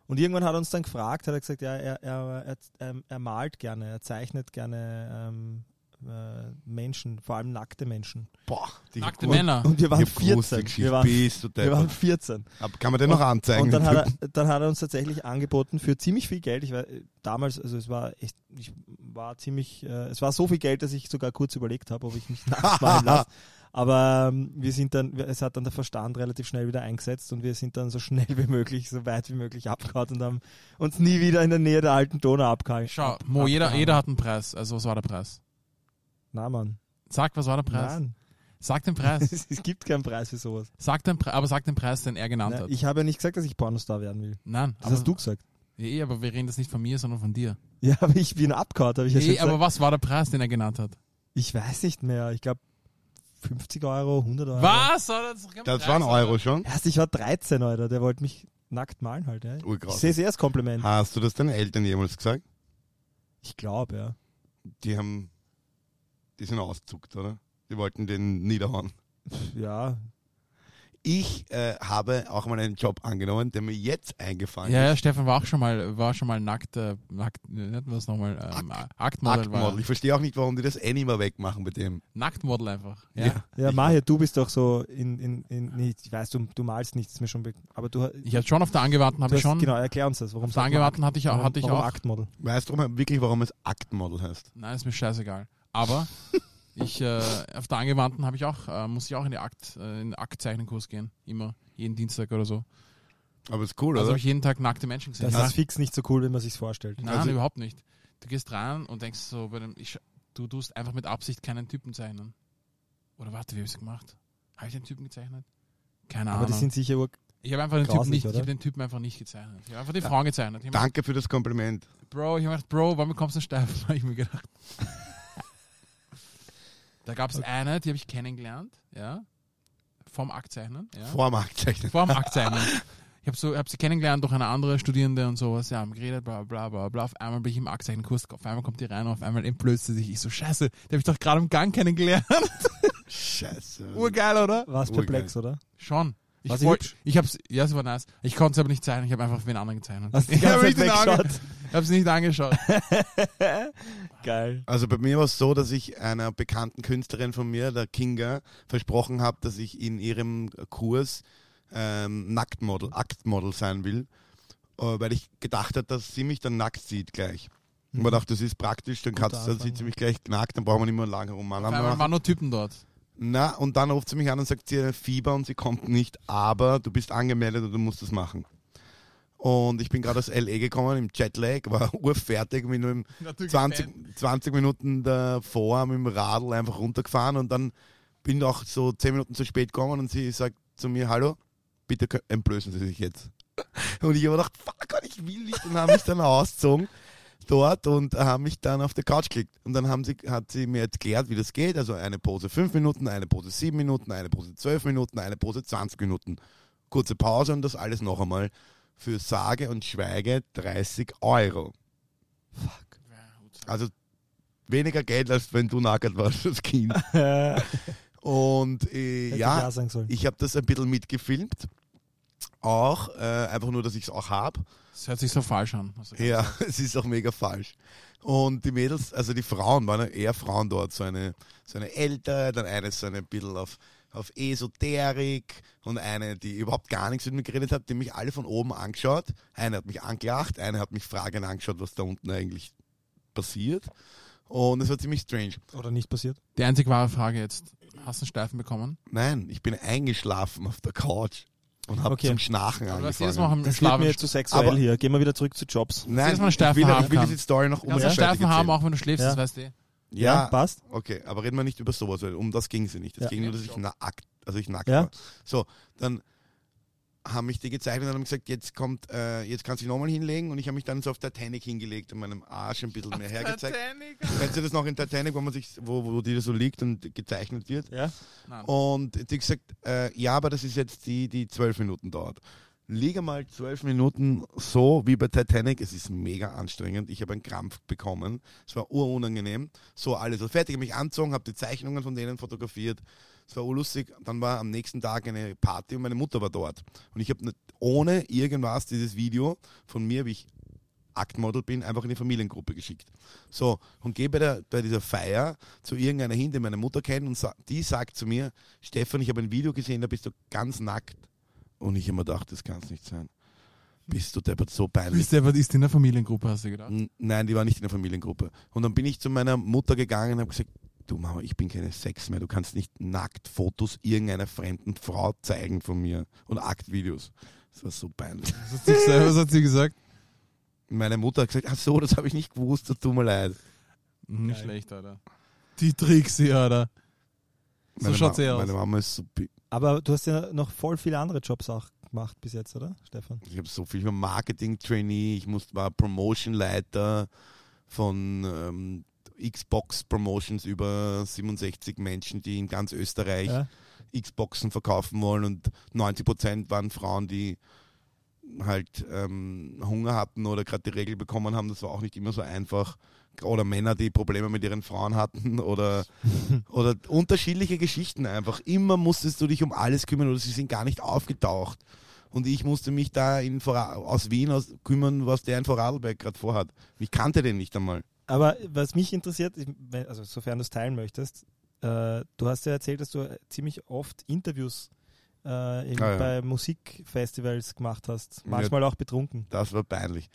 Und irgendwann hat er uns dann gefragt, hat er gesagt, ja, er, er, er, er, malt gerne, er zeichnet gerne ähm, äh, Menschen, vor allem nackte Menschen. Boah, die Nackte Männer. Und wir waren die 14. Brustgeschichte, Wir waren, bist du wir waren deppert. 14. Aber Kann man den noch anzeigen? Und dann hat, er, dann hat er uns tatsächlich angeboten für ziemlich viel Geld. Ich war äh, damals, also es war echt, ich war ziemlich, äh, es war so viel Geld, dass ich sogar kurz überlegt habe, ob ich mich nachts malen lasse. Aber ähm, wir sind dann, es hat dann der Verstand relativ schnell wieder eingesetzt und wir sind dann so schnell wie möglich, so weit wie möglich abgehauen und haben uns nie wieder in der Nähe der alten Donau abgehauen. Schau, ab- Mo, jeder, abgehangen. jeder hat einen Preis. Also was war der Preis? Na Mann. Sag, was war der Preis? Nein. Sag den Preis. es gibt keinen Preis für sowas. Sag den Pre aber sag den Preis, den er genannt Na, hat. ich habe ja nicht gesagt, dass ich Pornostar werden will. Nein, Das aber, hast du gesagt. Eh, aber wir reden das nicht von mir, sondern von dir. Ja, aber ich bin abgehauen, habe ich ja schon gesagt. aber was war der Preis, den er genannt hat? Ich weiß nicht mehr. Ich glaube 50 Euro, 100 Euro. Was? Alter, Das, ist doch kein Das Preis, Alter. Euro schon. Erst ich war 13, Alter. Der wollte mich nackt malen halt. Ja. Ich sehe es eher als Kompliment. Hast du das deinen Eltern jemals gesagt? Ich glaube, ja. Die haben, die sind auszuckt, oder? Die wollten den niederhauen. Ja, Ich äh, habe auch mal einen Job angenommen, der mir jetzt eingefallen Ja, ist. ja, Stefan war auch schon mal, war schon mal nackt, äh, nackt, nennt man das nochmal, ähm, Aktmodel. Aktmodel. War, Ich verstehe auch nicht, warum die das eh nicht mehr wegmachen bei dem. Nacktmodel einfach. Ja. Ja. ja Mahir, du bist doch so in, in, in nee, ich weiß, du, du malst nicht, ist mir schon be aber du, Ich hatte schon auf der Angewandten, habe ich schon. genau, erklär uns das, warum auf der Angewandten hatte ich, auch- Warum- hatte ich warum auch. Aktmodel. Weißt du wirklich, warum es Aktmodel heißt? Nein, ist mir scheißegal. Aber ich, äh, auf der Angewandten habe ich auch, äh, muss ich auch in den Akt, äh, in den Aktzeichnenkurs gehen. Immer. Jeden Dienstag oder so. Aber ist cool, Also oder? habe ich jeden Tag nackte Menschen gesehen. Das ist fix nicht so cool, wie man sich's vorstellt. Nein, Also- überhaupt nicht. Du gehst rein und denkst so, bei dem, ich, du tust einfach mit Absicht keinen Typen zeichnen. Oder warte, wie habe ich es gemacht? Habe ich den Typen gezeichnet? Keine Aber die Ahnung. sind sicher ur Ich habe einfach den Typen nicht, ich oder? habe den Typen einfach nicht gezeichnet. Ich habe einfach die Frauen gezeichnet. Ich hab Danke für das Kompliment. Bro, ich habe gedacht, Bro, warum kommst du steif? Habe ich mir gedacht. Da gab es eine, die habe ich kennengelernt, ja, vom Aktzeichnen, ja. Vorm Aktzeichnen. Vor dem Aktzeichnen. Ich habe so, hab sie kennengelernt durch eine andere Studierende und sowas, ja, haben geredet, bla bla bla bla. Auf einmal bin ich im Aktzeichenkurs, auf einmal kommt die rein und auf einmal entblößt sie sich. Ich so, scheiße, die habe ich doch gerade im Gang kennengelernt. Scheiße. Urgeil, oder? Was Urgeil. perplex, oder? Schon. Ich, War wollt- hübsch? ich hab's, ja, sie war nice. Ich konnte es aber nicht zeichnen, ich habe einfach für den anderen gezeichnet. Hast du die ich habe ganze nicht Zeit ich hab's nicht angeschaut. Geil. Also bei mir war es so, dass ich einer bekannten Künstlerin von mir, der Kinga, versprochen habe, dass ich in ihrem Kurs ähm, Nacktmodel, Aktmodel sein will, äh, weil ich gedacht habe, dass sie mich dann nackt sieht gleich. Und man dachte, das ist praktisch, dann, kannst, dann sieht sie mich gleich nackt, dann brauchen wir nicht mehr lange Auf einmal waren nur Typen dort. Na, und dann ruft sie mich an und sagt, sie hat Fieber und sie kommt nicht, aber du bist angemeldet und du musst das machen. Und ich bin gerade aus L.A. gekommen, im Jetlag, war urfertig, bin nur im 20, 20 Minuten davor mit dem Radl einfach runtergefahren und dann bin auch so 10 Minuten zu spät gekommen und sie sagt zu mir, hallo, bitte entblößen Sie sich jetzt. Und ich habe gedacht, fuck, ich will nicht und haben mich dann ausgezogen dort und haben mich dann auf der Couch geklickt. Und dann haben sie, hat sie mir erklärt, wie das geht. Also eine Pose 5 Minuten, eine Pose 7 Minuten, eine Pose 12 Minuten, eine Pose 20 Minuten. Kurze Pause und das alles noch einmal für sage und schweige 30 Euro. Also weniger Geld, als wenn du nackt warst als Kind. Und äh, ja, ich habe das ein bisschen mitgefilmt. Auch, äh, einfach nur, dass ich es auch habe. Das hört sich so falsch an. Ja, gesagt es ist auch mega falsch. Und die Mädels, also die Frauen, waren eher Frauen dort, so eine, so eine ältere, dann eine so eine bisschen auf, auf Esoterik und eine, die überhaupt gar nichts mit mir geredet hat, die mich alle von oben angeschaut. Eine hat mich angelacht, eine hat mich fragend angeschaut, was da unten eigentlich passiert. Und es war ziemlich strange. Oder nicht passiert? Die einzig wahre Frage jetzt. Hast du einen Steifen bekommen? Nein, ich bin eingeschlafen auf der Couch und habe Okay. zum Schnarchen Aber was jedes Mal angefangen. im Das wird Schlaf mir zu sexuell Aber- hier. Gehen wir wieder zurück zu Jobs. Nein, ich Steifen will, haben ich will diese Story noch Du kannst einen unfertig Steifen haben, auch wenn du schläfst, Ja. das weißt du. eh. Ja, passt. Okay, aber reden wir nicht über sowas, weil um das ging es nicht. Es Ja. ging nur, dass ich nackt, also ich nackt Ja. war. So, dann haben mich die gezeichnet und haben gesagt, jetzt kommt, äh, jetzt kannst du dich nochmal hinlegen und ich habe mich dann so auf Titanic hingelegt und meinem Arsch ein bisschen mehr hergezeigt. Kennst du das noch in Titanic, wo man sich, wo, wo die da so liegt und gezeichnet wird? Ja. Nein. Und die gesagt, äh, ja, aber das ist jetzt die, die zwölf Minuten dauert. Liege mal zwölf Minuten so wie bei Titanic. Es ist mega anstrengend. Ich habe einen Krampf bekommen. Es war urunangenehm. So alles so fertig, hab mich anzogen, habe die Zeichnungen von denen fotografiert. Es war urlustig. Dann war am nächsten Tag eine Party und meine Mutter war dort. Und ich habe ohne irgendwas dieses Video von mir, wie ich Aktmodel bin, einfach in die Familiengruppe geschickt. So, und gehe bei, der, bei dieser Feier zu irgendeiner hin, die meine Mutter kennt, und die sagt zu mir, Stefan, ich habe ein Video gesehen, da bist du ganz nackt. Und ich habe mir gedacht, das kann es nicht sein. Bist du deppert so peinlich. Ihr, was ist in der Familiengruppe, hast du gedacht? N- Nein, die war nicht in der Familiengruppe. Und dann bin ich zu meiner Mutter gegangen und habe gesagt, du Mama, ich bin keine Sex mehr. Du kannst nicht nackt Fotos irgendeiner fremden Frau zeigen von mir und Aktvideos. Das war so peinlich. Was hat sie gesagt? Was hat sie gesagt? Meine Mutter hat gesagt, ach so, das habe ich nicht gewusst, das tut mir leid. Nicht Geil. schlecht, Alter. Die Trixie, Alter. So Meine schaut's Ma- eh aus. Meine Mama ist so, Aber du hast ja noch voll viele andere Jobs auch gemacht bis jetzt, oder, Stefan? ich habe so viel für Marketing-Trainee, ich musste, war Promotion-Leiter von ähm, Xbox Promotions über 67 Menschen, die in ganz Österreich Ja. Xboxen verkaufen wollen und 90% waren Frauen, die halt ähm, Hunger hatten oder gerade die Regel bekommen haben. Das war auch nicht immer so einfach. Oder Männer, die Probleme mit ihren Frauen hatten oder, oder unterschiedliche Geschichten einfach. Immer musstest du dich um alles kümmern oder sie sind gar nicht aufgetaucht. Und ich musste mich da in, Vorarl- aus Wien aus kümmern, was der in Vorarlberg gerade vorhat. Ich kannte den nicht einmal. Aber was mich interessiert, also sofern du es teilen möchtest, äh, du hast ja erzählt, dass du ziemlich oft Interviews äh, Ah, ja. bei Musikfestivals gemacht hast, manchmal auch betrunken. Das war peinlich.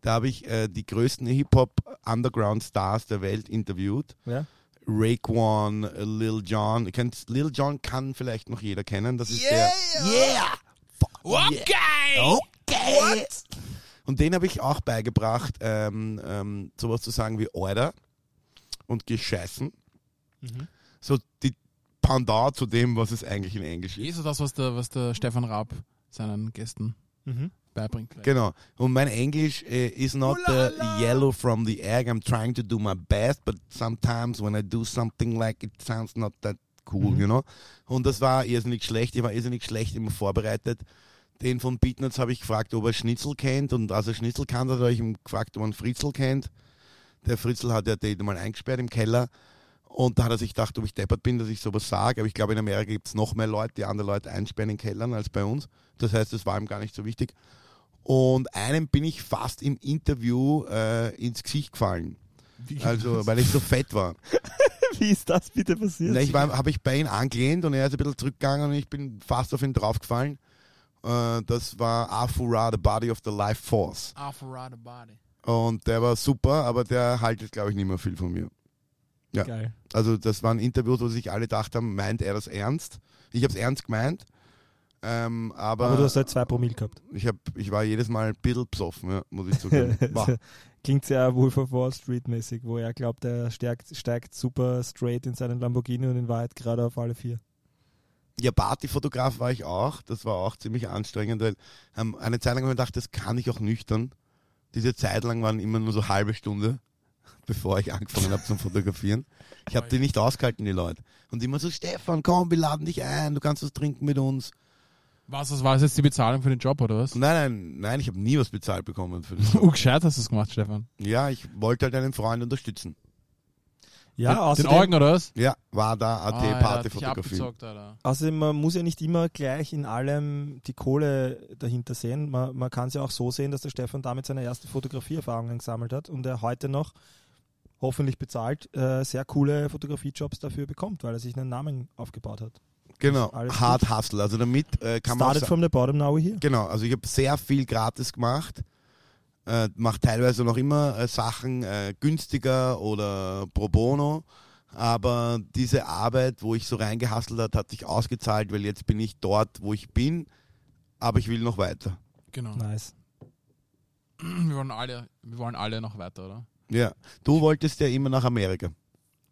Da habe ich äh, die größten Hip-Hop-Underground-Stars der Welt interviewt. Ja? Raekwon, Lil Jon. Kennt Lil Jon kann vielleicht noch jeder kennen. Das ist der. Yeah! Okay! Okay! Und den habe ich auch beigebracht, ähm, ähm, sowas zu sagen wie Order und Gescheißen. Mhm. So die Pendant zu dem, was es eigentlich in Englisch ist. Eh so das, was der, was der Stefan Raab seinen Gästen Mhm. Beibringt. Genau. Und mein Englisch äh, is not the yellow from the egg. I'm trying to do my best, but sometimes when I do something like it sounds not that cool, Mhm. you know. Und das war irrsinnig schlecht. Ich war irrsinnig schlecht immer vorbereitet. Den von Beatnuts habe ich gefragt, ob er Schnitzel kennt. Und als er Schnitzel kannte, habe ich ihm gefragt, ob er einen Fritzl kennt. Der Fritzl hat ja den mal eingesperrt im Keller. Und da hat er sich gedacht, ob ich deppert bin, dass ich sowas sage. Aber ich glaube, in Amerika gibt es noch mehr Leute, die andere Leute einsperren in Kellern als bei uns. Das heißt, das war ihm gar nicht so wichtig. Und einem bin ich fast im Interview äh, ins Gesicht gefallen. Wie- Also, weil ich so fett war. Wie ist das bitte passiert? Na, ich habe ich bei ihm angelehnt und er ist ein bisschen zurückgegangen und ich bin fast auf ihn draufgefallen. Äh, das war Afura, the body of the life force. Afro the body. Und der war super, aber der haltet, glaube ich, nicht mehr viel von mir. ja. Geil. Also das waren Interviews, wo sich alle gedacht haben, meint er das ernst? Ich habe es ernst gemeint. Ähm, aber Aber du hast halt zwei Promille gehabt. ich, hab, ich war jedes Mal ein bisschen besoffen, ja, muss ich zugeben. Klingt sehr Wolf of Wall Street mäßig, wo er glaubt, er steigt, steigt super straight in seinen Lamborghini und in Wahrheit gerade auf alle vier. Ja, Partyfotograf war ich auch. Das war auch ziemlich anstrengend, weil ähm, eine Zeit lang habe ich gedacht, das kann ich auch nüchtern. Diese Zeit lang waren immer nur so halbe Stunde, bevor ich angefangen habe zum Fotografieren. Ich habe die nicht ausgehalten, die Leute. Und immer so, Stefan, komm, wir laden dich ein, du kannst was trinken mit uns. Was, das war das jetzt die Bezahlung für den Job, oder was? Nein, nein, nein, ich habe nie was bezahlt bekommen für das. Uh, gescheit hast du es gemacht, Stefan. Ja, ich wollte halt einen Freund unterstützen. Ja, den, außerdem, den Eugen, oder was? Ja, war da AT Ah, außerdem, man muss ja nicht immer gleich in allem die Kohle dahinter sehen. Man, man kann es ja auch so sehen, dass der Stefan damit seine erste Fotografieerfahrungen gesammelt hat und er heute noch hoffentlich bezahlt äh, sehr coole Fotografiejobs dafür bekommt, weil er sich einen Namen aufgebaut hat. Genau, Hard Hustle. Also damit äh, kann man auch Started from the bottom, now here. Genau, also ich habe sehr viel gratis gemacht. Äh, mache teilweise noch immer äh, Sachen äh, günstiger oder pro bono. Aber diese Arbeit, wo ich so reingehustelt hat, hat sich ausgezahlt, weil jetzt bin ich dort, wo ich bin. Aber ich will noch weiter. Genau. Nice. Wir wollen alle, wir wollen alle noch weiter, oder? Ja, du wolltest ja immer nach Amerika.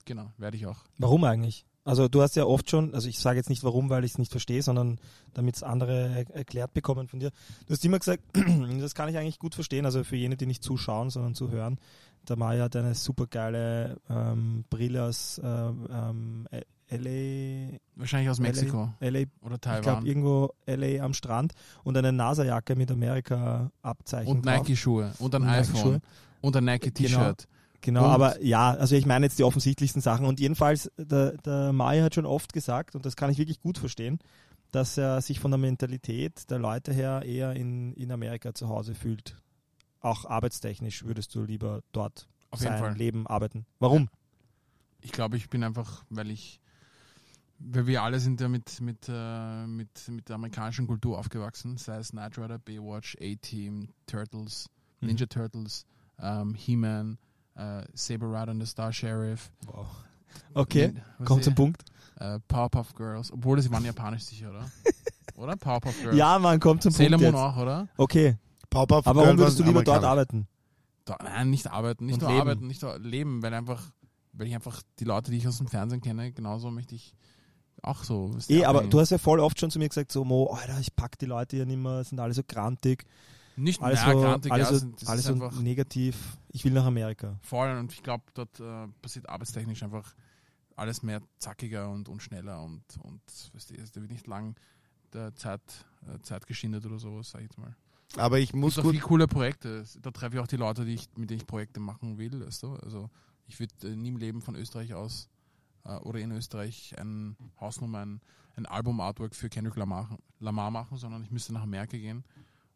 Genau, werde ich auch. Warum eigentlich? Also du hast ja oft schon, also ich sage jetzt nicht warum, weil ich es nicht verstehe, sondern damit es andere er erklärt bekommen von dir. Du hast immer gesagt, das kann ich eigentlich gut verstehen, also für jene, die nicht zuschauen, sondern zuhören. Der Maya hat eine super geile ähm, Brille aus ähm, ähm, LA, Wahrscheinlich aus Mexiko LA, oder ich glaube Taiwan. irgendwo LA am Strand und eine NASA-Jacke mit Amerika-Abzeichen Und. Nike-Schuhe und ein Und iPhone Nike-Schuhe. und ein Nike-T-Shirt. Genau, Und- aber ja, also ich meine jetzt die offensichtlichsten Sachen. Und jedenfalls, der, der Maya hat schon oft gesagt, und das kann ich wirklich gut verstehen, dass er sich von der Mentalität der Leute her eher in, in Amerika zu Hause fühlt. Auch arbeitstechnisch würdest du lieber dort Auf jeden sein, Fall. leben, arbeiten. Warum? Ich glaube, ich bin einfach, weil ich, weil wir alle sind ja mit, mit, äh, mit, mit der amerikanischen Kultur aufgewachsen, sei es Knight Rider, Baywatch, A-Team, Turtles, Mhm. Ninja Turtles, ähm, He-Man, äh, Saber Rider and the Star Sheriff. Okay, Nin- was kommt zum Punkt. Äh, Powerpuff Girls, obwohl sie waren japanisch sicher, oder? oder? Powerpuff Girls. Ja, man kommt zum Sailor Punkt Moon jetzt. auch, oder? Okay, Pop-Up aber warum würdest du lieber dort arbeiten? Da, nein, nicht arbeiten, nicht Und nur leben. arbeiten, nicht nur leben, weil einfach, weil ich einfach die Leute, die ich aus dem Fernsehen kenne, genauso möchte ich auch so. Eh, aber du hast ja voll oft schon zu mir gesagt, so Mo, Alter, ich pack die Leute hier nicht mehr, sind alle so grantig. Nicht Alles mehr so, grantig, alles ja, so, sind- das alles ist so einfach negativ. Ich will nach Amerika. voll und ich glaube, dort äh, passiert arbeitstechnisch einfach alles mehr zackiger und, und schneller und, und weißt du, da wird nicht lang der Zeit, äh, Zeit geschindet oder sowas, sag ich jetzt mal. Aber ich Es muss gibt auch gut, viele coole Projekte. Da treffe ich auch die Leute, die ich, mit denen ich Projekte machen will. Weißt du? Also ich würde äh, nie im Leben von Österreich aus äh, oder in Österreich ein Hausnummer, ein, ein Album-Artwork für Kendrick Lamar, Lamar machen, sondern ich müsste nach Amerika gehen,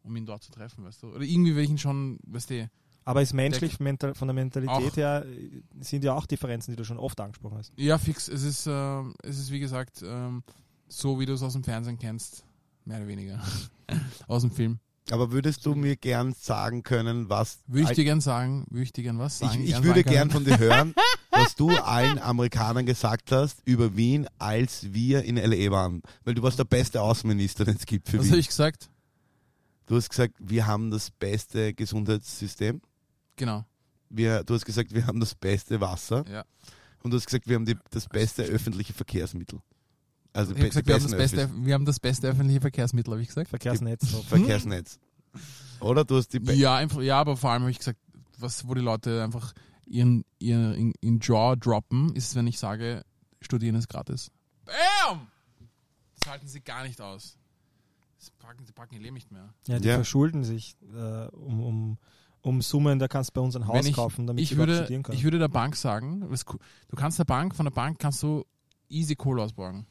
um ihn dort zu treffen, weißt du? Oder irgendwie will ich ihn schon, weißt du, Aber ist menschlich, mental, von der Mentalität Auch. her, äh, sind ja auch Differenzen, die du schon oft angesprochen hast. ja fix, es ist, äh, es ist wie gesagt ähm, so, wie du es aus dem Fernsehen kennst, mehr oder weniger, aus dem Film. aber würdest du mir gern sagen können, was Würde ich dir gern sagen, würde ich dir gern was ich, sagen? ich gern würde sagen gern von dir hören, was du allen Amerikanern gesagt hast über Wien, als wir in LA waren. Weil du warst der beste Außenminister, den es gibt für Was habe Wien. ich gesagt? Du hast gesagt, wir haben das beste Gesundheitssystem. Genau. Wir, du hast gesagt, wir haben das beste Wasser. Ja. Und du hast gesagt, wir haben die, das beste öffentliche Verkehrsmittel. Also Ich habe gesagt, wir haben, das beste, Öffis- wir haben das beste öffentliche Verkehrsmittel, habe ich gesagt. Verkehrsnetz. so. Verkehrsnetz. Oder du hast die be- Ja, einfach, ja, aber vor allem habe ich gesagt, was, wo die Leute einfach ihren, ihren in, in Jaw droppen, ist, wenn ich sage, studieren ist gratis. Bam! Das halten sie gar nicht aus. Das packen, sie packen ihr Leben nicht mehr. Ja, die Ja. verschulden sich äh, um, um, um Summen, da kannst du bei uns ein Haus ich- kaufen, damit Ich sie würde, studieren können. ich würde der Bank sagen, du kannst der Bank, von der Bank kannst du easy Kohle ausborgen.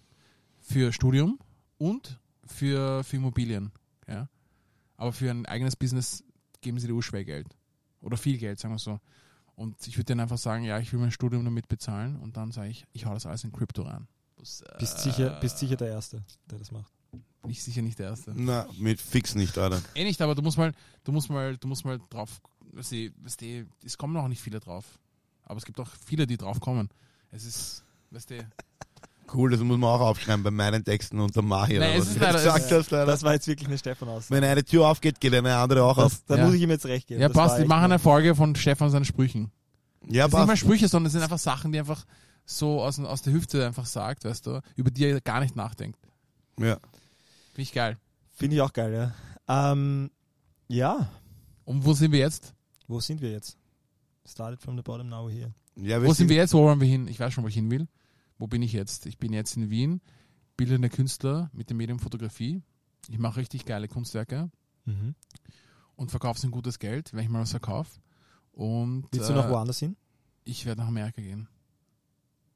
Für Studium und für, für Immobilien. Ja? Aber für ein eigenes Business geben sie dir urschwer Geld. Oder viel Geld, sagen wir so. Und ich würde denen einfach sagen, ja, ich will mein Studium damit bezahlen und dann sage ich, ich hau das alles in Krypto rein. Bist, sicher, bist sicher der Erste, der das macht. Bin ich sicher nicht der Erste. Na, mit fix nicht, oder? Eh nicht, aber du musst mal, du musst mal, du musst mal drauf, weißt du, weißt du, es kommen noch nicht viele drauf. Aber es gibt auch viele, die drauf kommen. Es ist, weißt du, Cool, das muss man auch aufschreiben bei meinen Texten unter Mahi. Nein, was leider- gesagt hast, leider. Das war jetzt wirklich eine Stefan aus. Wenn eine Tür aufgeht, geht eine andere auch auf. Das, da Ja. muss ich ihm jetzt recht geben. ja Das passt, wir echt machen eine- Folge von Stefan seinen Sprüchen. Ja, Das sind nicht mal passt. Sprüche, sondern es sind einfach Sachen, die er einfach so aus, aus der Hüfte einfach sagt, weißt du, über die er gar nicht nachdenkt. Ja. Finde ich geil. Finde ich auch geil, ja. Ähm, ja, Und wo sind wir jetzt? wo sind wir jetzt? Started from the bottom, now we're here. ja Wo sind wir jetzt? Wo wollen wir hin? Ich weiß schon, wo ich hin will. Wo bin ich jetzt? Ich bin jetzt in Wien, bildender Künstler mit dem Medium Fotografie. Ich mache richtig geile Kunstwerke Mhm. und verkaufe ein gutes Geld, wenn ich mal was verkaufe. Und Willst du äh, noch woanders hin? ich werde nach Amerika gehen.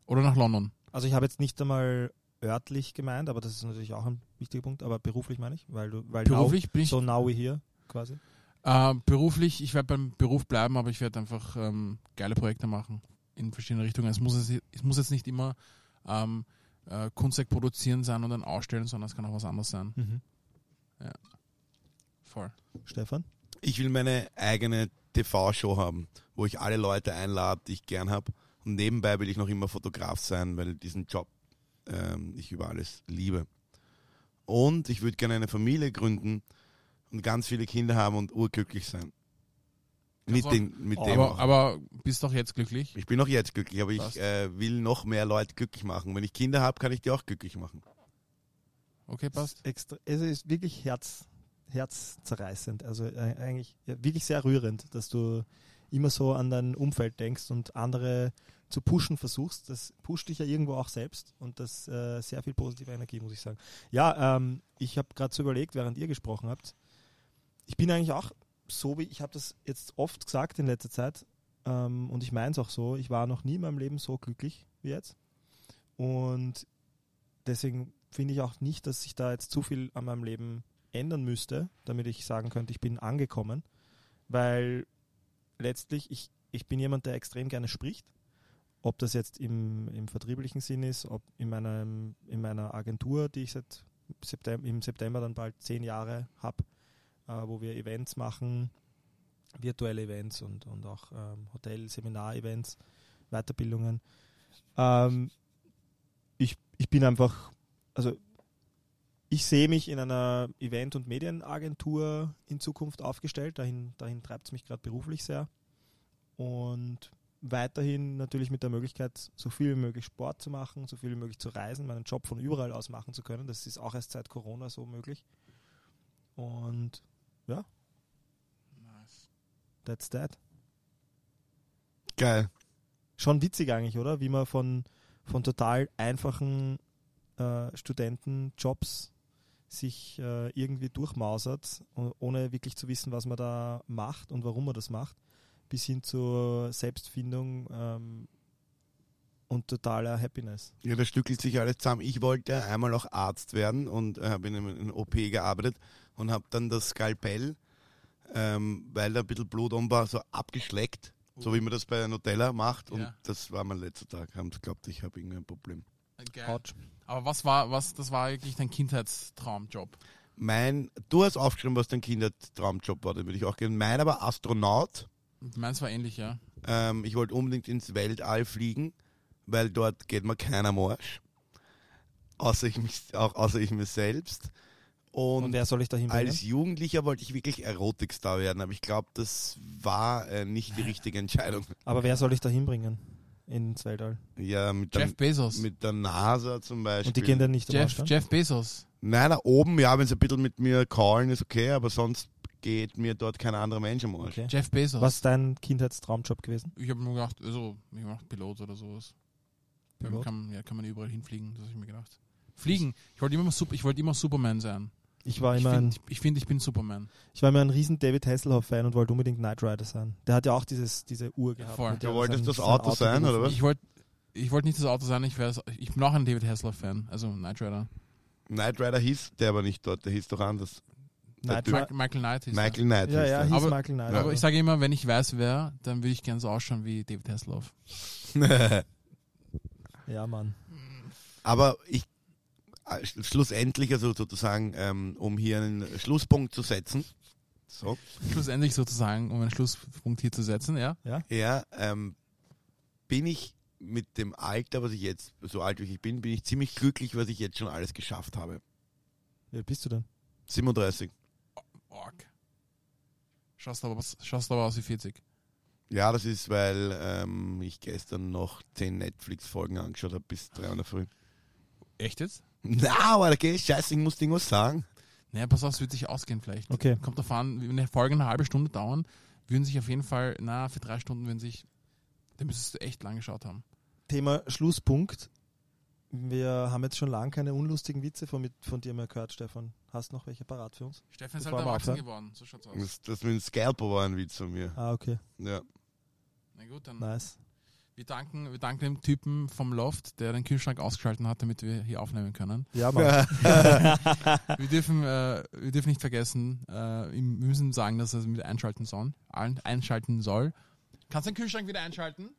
Oder nach London. Also ich habe jetzt nicht einmal örtlich gemeint, aber das ist natürlich auch ein wichtiger Punkt, aber beruflich meine ich, weil du, weil Beruflich bin now, ich so now here quasi. Äh, beruflich, ich werde beim Beruf bleiben, aber ich werde einfach ähm, geile Projekte machen in verschiedene Richtungen. Es muss, es, es muss jetzt nicht immer ähm, äh, Kunstwerk produzieren sein und dann ausstellen, sondern es kann auch was anderes sein. Mhm. Voll. Stefan? Ich will meine eigene TV-Show haben, wo ich alle Leute einlade, die ich gern habe. Und nebenbei will ich noch immer Fotograf sein, weil diesen Job ähm, ich über alles liebe. Und ich würde gerne eine Familie gründen und ganz viele Kinder haben und urglücklich sein. Mit, Also, den, mit oh, dem Aber, auch. aber bist doch jetzt glücklich? Ich bin auch jetzt glücklich, aber Passt. ich äh, will noch mehr Leute glücklich machen. Wenn ich Kinder habe, kann ich die auch glücklich machen. Okay, passt. Extra, es ist wirklich Herz, herzzerreißend. Also äh, eigentlich ja, wirklich sehr rührend, dass du immer so an dein Umfeld denkst und andere zu pushen versuchst. Das pusht dich ja irgendwo auch selbst und das äh, sehr viel positive Energie, muss ich sagen. Ja, ähm, ich habe gerade so überlegt, während ihr gesprochen habt. Ich bin eigentlich auch so, wie ich habe das jetzt oft gesagt in letzter Zeit ähm, und ich meine es auch so. Ich war noch nie in meinem Leben so glücklich wie jetzt und deswegen finde ich auch nicht, dass sich da jetzt zu viel an meinem Leben ändern müsste, damit ich sagen könnte, ich bin angekommen, weil letztlich ich, ich bin jemand, der extrem gerne spricht, ob das jetzt im, im vertrieblichen Sinn ist, ob in, meinem, in meiner Agentur, die ich seit September, im September dann bald zehn Jahre habe, äh, wo wir Events machen, virtuelle Events und, und auch ähm, Hotel-, Seminar-Events, Weiterbildungen. Ähm, ich, ich bin einfach, also ich sehe mich in einer Event- und Medienagentur in Zukunft aufgestellt. Dahin, dahin treibt es mich gerade beruflich sehr. Und weiterhin natürlich mit der Möglichkeit, so viel wie möglich Sport zu machen, so viel wie möglich zu reisen, meinen Job von überall aus machen zu können. Das ist auch erst seit Corona so möglich. Und ja, That's that. Geil. Schon witzig eigentlich, oder? Wie man von, von total einfachen äh, Studentenjobs sich äh, irgendwie durchmausert, ohne wirklich zu wissen, was man da macht und warum man das macht, bis hin zur Selbstfindung ähm, und totaler Happiness. Ja, das stückelt sich alles zusammen. Ich wollte einmal auch Arzt werden und äh, habe in einem OP gearbeitet und habe dann das Skalpell, ähm, weil da ein bisschen Blut um war, so abgeschleckt, so wie man das bei Nutella macht. Und Ja. das war mein letzter Tag. Haben sie geglaubt, ich habe irgendein Problem. Geil. Autsch. Aber was war, was, das war eigentlich dein Kindheitstraumjob? Mein, du hast aufgeschrieben, was dein Kindertraumjob war, den würde ich auch gerne. Mein aber Astronaut. Meins war ähnlich, ja. Ähm, ich wollte unbedingt ins Weltall fliegen, weil dort geht mir keiner Marsch. Außer ich, mich, auch, außer ich mir selbst. Und, Und, wer soll ich da hinbringen? als Jugendlicher wollte ich wirklich Erotikstar werden, aber ich glaube, das war äh, nicht die richtige Entscheidung. Aber wer soll ich da hinbringen? Ins Weltall. Ja, mit der, Jeff Bezos. mit der NASA zum Beispiel. Und die gehen dann nicht Jeff? Jeff Bezos. Nein, da oben, ja, wenn sie ein bisschen mit mir callen, ist okay, aber sonst geht mir dort kein anderer Mensch am Arsch. Okay. Jeff Bezos. Was ist dein Kindheitstraumjob gewesen? Ich habe mir gedacht, also, ich gedacht, Pilot oder sowas. Ja, Pilot? Kann, ja, kann man überall hinfliegen, das habe ich mir gedacht. Fliegen. Ich wollte immer, ich wollte immer Superman sein. Ich war Ich immer ein finde, ich, ich, find, ich bin Superman. Ich war immer ein riesen David Hasselhoff-Fan und wollte unbedingt Knight Rider sein. Der hat ja auch dieses, diese Uhr gehabt. voll. Du er wolltest sein- das sein Auto sein, oder was? Ich wollte ich wollte nicht das Auto sein, ich, wär's- ich bin auch ein David Hasselhoff-Fan, also Knight Rider. Knight Rider hieß der aber nicht dort, der hieß doch anders. Knight. Michael, Michael Knight ist Michael Knight Ja, hieß ja, hieß Aber- Michael Knight. er. Aber ich sage immer, wenn ich weiß, wer, dann würde ich gerne so ausschauen wie David Hasselhoff. ja, Mann. Aber ich äh, sch- schlussendlich, also sozusagen, ähm, um hier einen Schlusspunkt zu setzen, so, Schlussendlich sozusagen, um einen Schlusspunkt hier zu setzen, ja. ja, ähm, bin ich mit dem Alter, was ich jetzt, so alt wie ich bin, bin ich ziemlich glücklich, was ich jetzt schon alles geschafft habe. Wie alt bist du denn? 37. Org. Schaust aber, was- schaust aber aus wie 40. Ja, das ist, weil ähm, ich gestern noch 10 Netflix-Folgen angeschaut habe bis 3 Uhr in der Früh. Echt jetzt? Na, aber okay, scheiße, ich muss dir was sagen. Naja, pass auf, es wird sich ausgehen vielleicht. Okay. Kommt davon an, wenn die Folgen eine halbe Stunde dauern, würden sich auf jeden Fall, na, für drei Stunden würden sich, da müsstest du echt lang geschaut haben. Thema Schlusspunkt. Wir haben jetzt schon lange keine unlustigen Witze von, mit, von dir mehr gehört, Stefan. Hast noch welche parat für uns? Steffen ist Bevor halt erwachsen geworden, so schaut's aus. Das, das mit dem Scalper war ein Witz von mir. Ah, okay. Ja. Na gut, dann. Nice. Wir danken, wir danken dem Typen vom Loft, der den Kühlschrank ausgeschalten hat, damit wir hier aufnehmen können. Ja, Mann. Wir dürfen, äh, wir dürfen nicht vergessen, äh, wir müssen sagen, dass er es wieder einschalten soll. Ein- Einschalten soll. Kannst du den Kühlschrank wieder einschalten?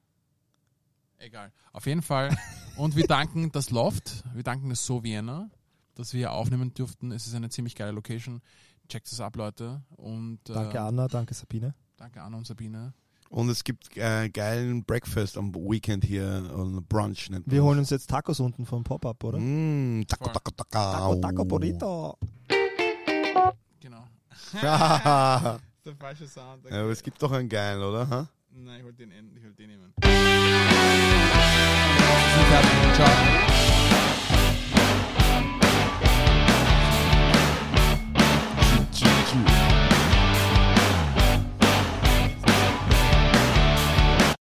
Egal. Auf jeden Fall. Und wir danken das Loft, wir danken das So Vienna, dass wir hier aufnehmen durften. Es ist eine ziemlich geile Location. Checkt es ab, Leute. Und, äh, danke Anna, danke Sabine. Danke Anna und Sabine. Und es gibt äh, geilen Breakfast am Weekend hier, und Brunch nennt man Wir holen uns jetzt Tacos unten vom Pop-Up, oder? Mm, taco, Voll. taco, taco. Taco, Taco Burrito. Genau. ja, Der falsche Sound. aber es gibt doch einen geilen, oder? Ha? Nein, ich wollte den, ich wollte den nehmen. 2012. Choo, choo, choo.